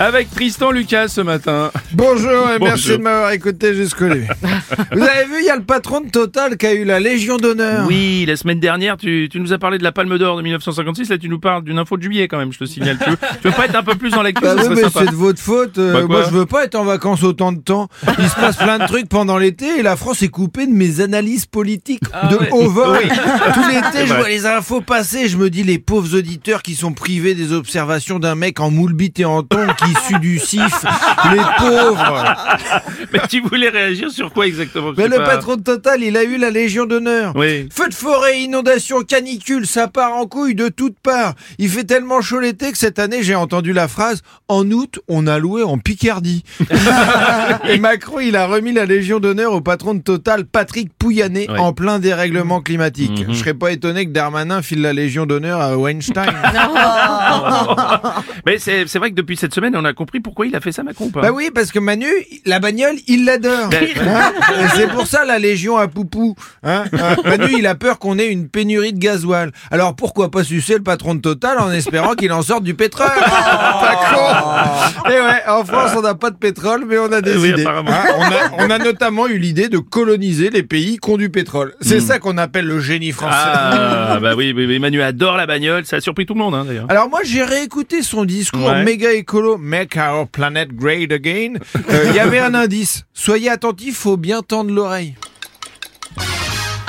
Avec Tristan Lucas ce matin. Bonjour et Bonjour. merci de m'avoir écouté jusqu'au début. Vous avez vu, il y a le patron de Total qui a eu la Légion d'honneur. Oui, la semaine dernière, tu, tu nous as parlé de la Palme d'Or de 1956. Là, tu nous parles d'une info de juillet quand même, je te signale. Tu veux, tu veux pas être un peu plus dans l'actu Bah oui, mais c'est de votre faute. euh, Bah moi, je veux pas être en vacances autant de temps. Il se passe plein de trucs pendant l'été et la France est coupée de mes analyses politiques de ouais. haut vol. Oui. Tout l'été, je vois les infos passer. Je me dis, les pauvres auditeurs qui sont privés des observations d'un mec en moule bite et en tongs qui sue du sif. Les pauvres. Mais tu voulais réagir sur quoi exactement? Mais le pas. patron de Total, il a eu la Légion d'honneur. Oui. Feu de forêt, inondation, canicule, ça part en couille de toutes parts. Il fait tellement chaud l'été que cette année, j'ai entendu la phrase « En août, on a loué en Picardie ». Et Macron, il a remis la Légion d'honneur au patron de Total, Patrick Pouyanné, en plein dérèglement climatique. Mhm. Je serais pas étonné que Darmanin file la Légion d'honneur à Weinstein. Mais c'est c'est vrai que depuis cette semaine, on a compris pourquoi il a fait ça, Macron ou pas bah oui, parce que Manu, la bagnole, il l'adore. Ben, Hein c'est pour ça la Légion à Poupou. Hein Hein Manu, il a peur qu'on ait une pénurie de gasoil. Alors pourquoi pas sucer le patron de Total en espérant qu'il en sorte du pétrole? Pas con Et ouais, en France, on n'a pas de pétrole, mais on a des Oui, idées. apparemment. On, a, on a notamment eu l'idée de coloniser les pays qui ont du pétrole. C'est ça qu'on appelle le génie français. Ah, bah oui, oui, Manu adore la bagnole. Ça a surpris tout le monde, d'ailleurs. Alors moi j'ai réécouté son discours Ouais. méga écolo Make our planet great again. Euh, Il y avait un indice. Soyez attentifs, faut bien tendre l'oreille.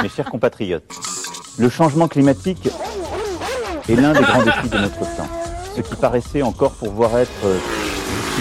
Mes chers compatriotes, le changement climatique est l'un des grands défis de notre temps. Ce qui paraissait encore pouvoir être...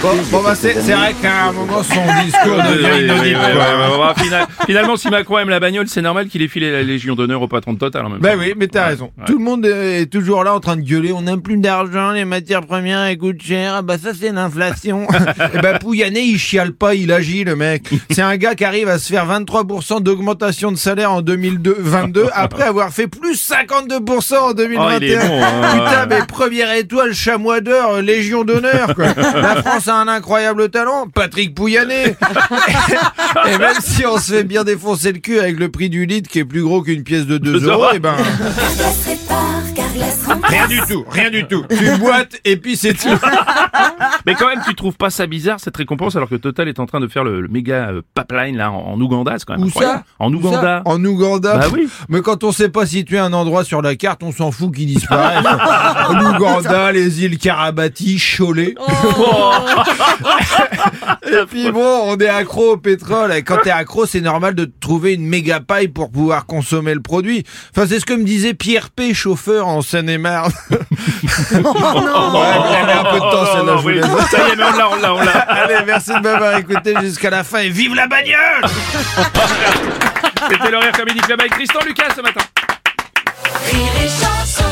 Bon, bon bah c'est vrai qu'à un moment son discours oui, oui, oui, ouais, ouais, final- finalement, si Macron aime la bagnole, c'est normal qu'il ait filé la Légion d'honneur au patron de Total en même Ben temps. oui, mais t'as Ouais, raison. ouais. Tout le monde est toujours là en train de gueuler. On n'a plus d'argent, les matières premières elles coûtent cher. Ah bah ça c'est l'inflation. Et ben Pouyanné il chiale pas, il agit le mec. C'est un gars qui arrive à se faire 23% d'augmentation de salaire en 2022 après avoir fait plus 52% en 2021. Oh, il est bon, hein. Putain mais première étoile, chamois d'or, euh, légion d'honneur quoi. La France un incroyable talent, Patrick Pouyanné. Et même si on se fait bien défoncer le cul avec le prix du litre qui est plus gros qu'une pièce de 2 Deux euros, et ben Carglass remplace. rien du tout, rien du tout. Tu boites et puis c'est tout. Mais quand même, tu trouves pas ça bizarre cette récompense alors que Total est en train de faire le, le méga euh, pipeline là en, en Ouganda, c'est quand même Où incroyable. ça? En Ouganda. En Ouganda? Bah oui. Mais quand on sait pas situer un endroit sur la carte, on s'en fout qu'il disparaisse. L'Ouganda, les îles Karabati, Cholet. Et puis bon, on est accro au pétrole. Et quand t'es accro, c'est normal de trouver une méga paille pour pouvoir consommer le produit. Enfin, c'est ce que me disait Pierre P, chauffeur en Seine-et-Marne. Ouais, vous avez un peu de temps, celle-là, oui. laisse. Ça y est, mais on l'a, on l'a, on l'a. Allez, merci de m'avoir écouté jusqu'à la fin et vive la bagnole C'était l'horaire Comedy Club avec Tristan Lucas ce matin. Rire et chanson.